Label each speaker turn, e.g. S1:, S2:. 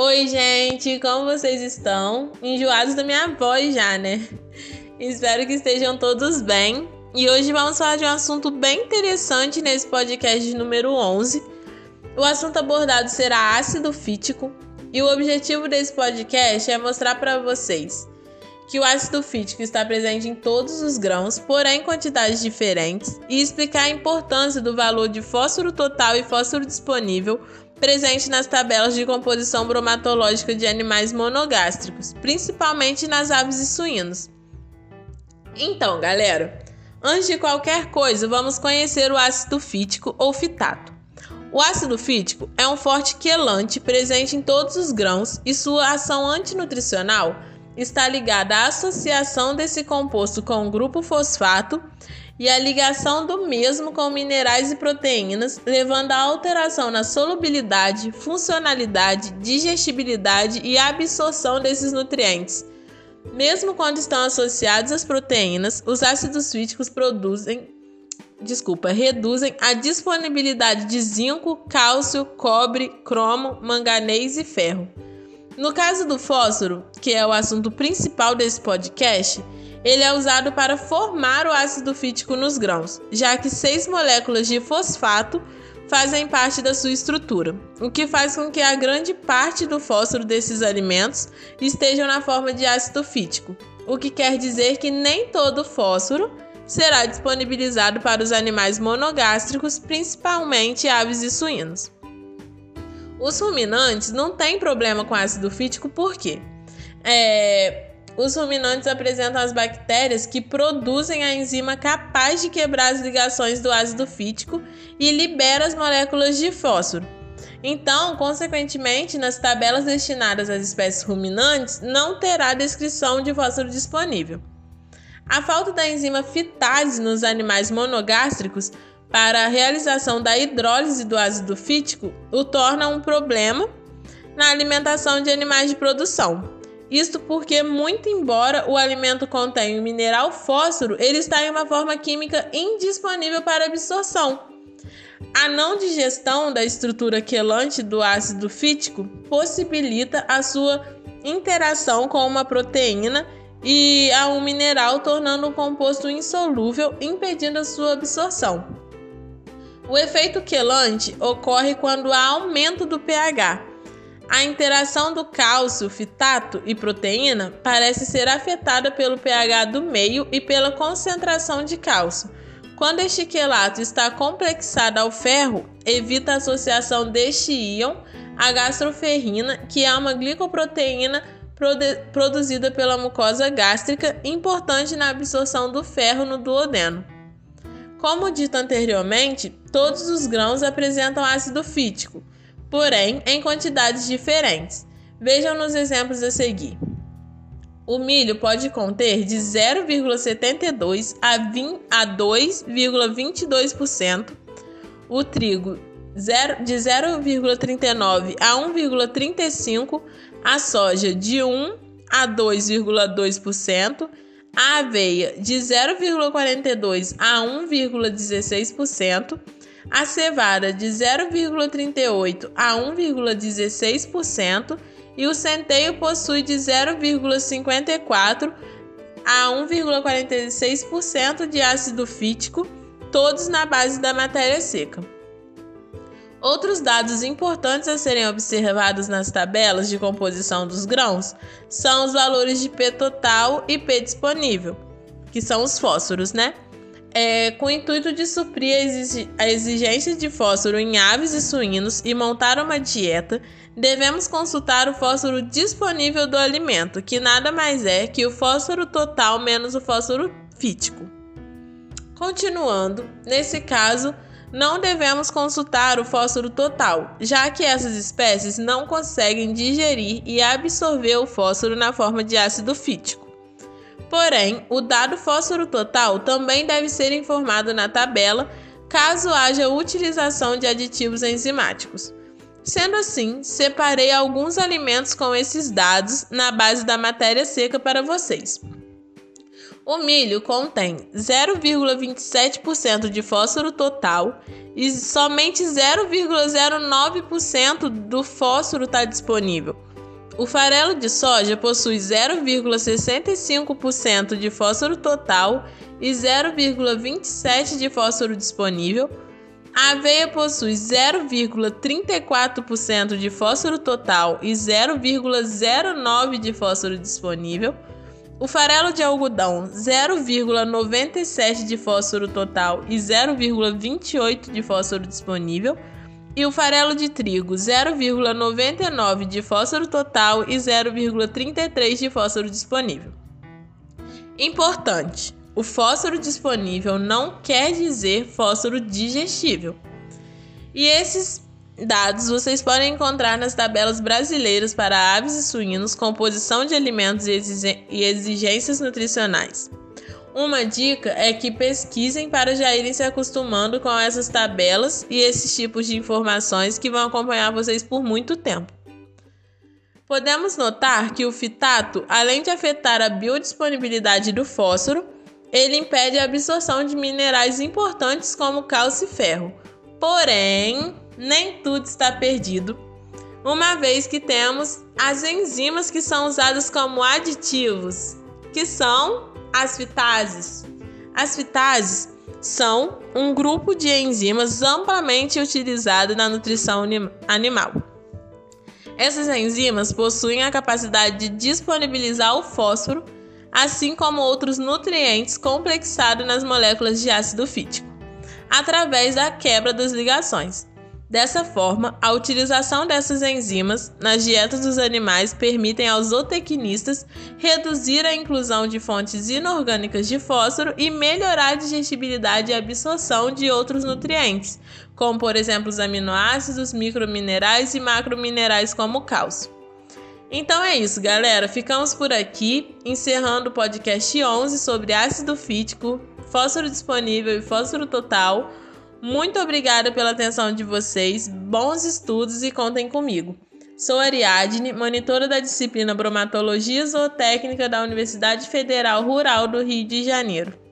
S1: Oi, gente, como vocês estão? Enjoados da minha voz já, né? Espero que estejam todos bem. E hoje vamos falar de um assunto bem interessante nesse podcast número 11. O assunto abordado será ácido fítico, e o objetivo desse podcast é mostrar para vocês que o ácido fítico está presente em todos os grãos, porém em quantidades diferentes, e explicar a importância do valor de fósforo total e fósforo disponível presente nas tabelas de composição bromatológica de animais monogástricos, principalmente nas aves e suínos. Então, galera, antes de qualquer coisa, vamos conhecer o ácido fítico ou fitato. O ácido fítico é um forte quelante presente em todos os grãos e sua ação antinutricional está ligada à associação desse composto com o grupo fosfato e a ligação do mesmo com minerais e proteínas, levando à alteração na solubilidade, funcionalidade, digestibilidade e absorção desses nutrientes. Mesmo quando estão associados às proteínas, os ácidos fíticos produzem, desculpa, reduzem a disponibilidade de zinco, cálcio, cobre, cromo, manganês e ferro. No caso do fósforo, que é o assunto principal desse podcast, ele é usado para formar o ácido fítico nos grãos, já que seis moléculas de fosfato fazem parte da sua estrutura, o que faz com que a grande parte do fósforo desses alimentos estejam na forma de ácido fítico, o que quer dizer que nem todo fósforo será disponibilizado para os animais monogástricos, principalmente aves e suínos. Os ruminantes não têm problema com ácido fítico porque é, os ruminantes apresentam as bactérias que produzem a enzima capaz de quebrar as ligações do ácido fítico e libera as moléculas de fósforo. Então, consequentemente, nas tabelas destinadas às espécies ruminantes, não terá descrição de fósforo disponível. A falta da enzima fitase nos animais monogástricos para a realização da hidrólise do ácido fítico o torna um problema na alimentação de animais de produção. Isto porque, muito embora o alimento contenha o mineral fósforo, ele está em uma forma química indisponível para absorção. A não digestão da estrutura quelante do ácido fítico possibilita a sua interação com uma proteína e a um mineral, tornando o composto insolúvel, impedindo a sua absorção. O efeito quelante ocorre quando há aumento do pH. A interação do cálcio, fitato e proteína parece ser afetada pelo pH do meio e pela concentração de cálcio. Quando este quelato está complexado ao ferro, evita a associação deste íon à gastroferrina, que é uma glicoproteína produzida pela mucosa gástrica, importante na absorção do ferro no duodeno. Como dito anteriormente, todos os grãos apresentam ácido fítico, porém em quantidades diferentes. Vejam nos exemplos a seguir. O milho pode conter de 0,72 a 2,22%, o trigo de 0,39 a 1,35%, a soja de 1 a 2,2%, a aveia de 0,42 a 1,16%, a cevada de 0,38 a 1,16% e o centeio possui de 0,54 a 1,46% de ácido fítico, todos na base da matéria seca. Outros dados importantes a serem observados nas tabelas de composição dos grãos são os valores de P total e P disponível, que são os fósforos, né? É, com o intuito de suprir a exigência de fósforo em aves e suínos e montar uma dieta, devemos consultar o fósforo disponível do alimento, que nada mais é que o fósforo total menos o fósforo fítico. Continuando, nesse caso, não devemos consultar o fósforo total, já que essas espécies não conseguem digerir e absorver o fósforo na forma de ácido fítico. Porém, o dado fósforo total também deve ser informado na tabela caso haja utilização de aditivos enzimáticos. Sendo assim, separei alguns alimentos com esses dados na base da matéria seca para vocês. O milho contém 0,27% de fósforo total e somente 0,09% do fósforo está disponível. O farelo de soja possui 0,65% de fósforo total e 0,27% de fósforo disponível. A aveia possui 0,34% de fósforo total e 0,09% de fósforo disponível. O farelo de algodão, 0,97 de fósforo total e 0,28 de fósforo disponível. E o farelo de trigo, 0,99 de fósforo total e 0,33 de fósforo disponível. Importante: o fósforo disponível não quer dizer fósforo digestível. E esses dados vocês podem encontrar nas tabelas brasileiras para aves e suínos, composição de alimentos e exigências nutricionais. Uma dica é que pesquisem para já irem se acostumando com essas tabelas e esses tipos de informações que vão acompanhar vocês por muito tempo. Podemos notar que o fitato, além de afetar a biodisponibilidade do fósforo, ele impede a absorção de minerais importantes como cálcio e ferro. Porém, nem tudo está perdido, uma vez que temos as enzimas que são usadas como aditivos, que são as fitases. As fitases são um grupo de enzimas amplamente utilizado na nutrição animal. Essas enzimas possuem a capacidade de disponibilizar o fósforo, assim como outros nutrientes complexados nas moléculas de ácido fítico, através da quebra das ligações. Dessa forma, a utilização dessas enzimas nas dietas dos animais permitem aos zootecnistas reduzir a inclusão de fontes inorgânicas de fósforo e melhorar a digestibilidade e absorção de outros nutrientes, como por exemplo os aminoácidos, microminerais e macrominerais como o cálcio. Então é isso, galera. Ficamos por aqui, encerrando o podcast 11 sobre ácido fítico, fósforo disponível e fósforo total. Muito obrigada pela atenção de vocês, bons estudos e contem comigo. Sou Ariadne, monitora da disciplina Bromatologia Zootécnica da Universidade Federal Rural do Rio de Janeiro.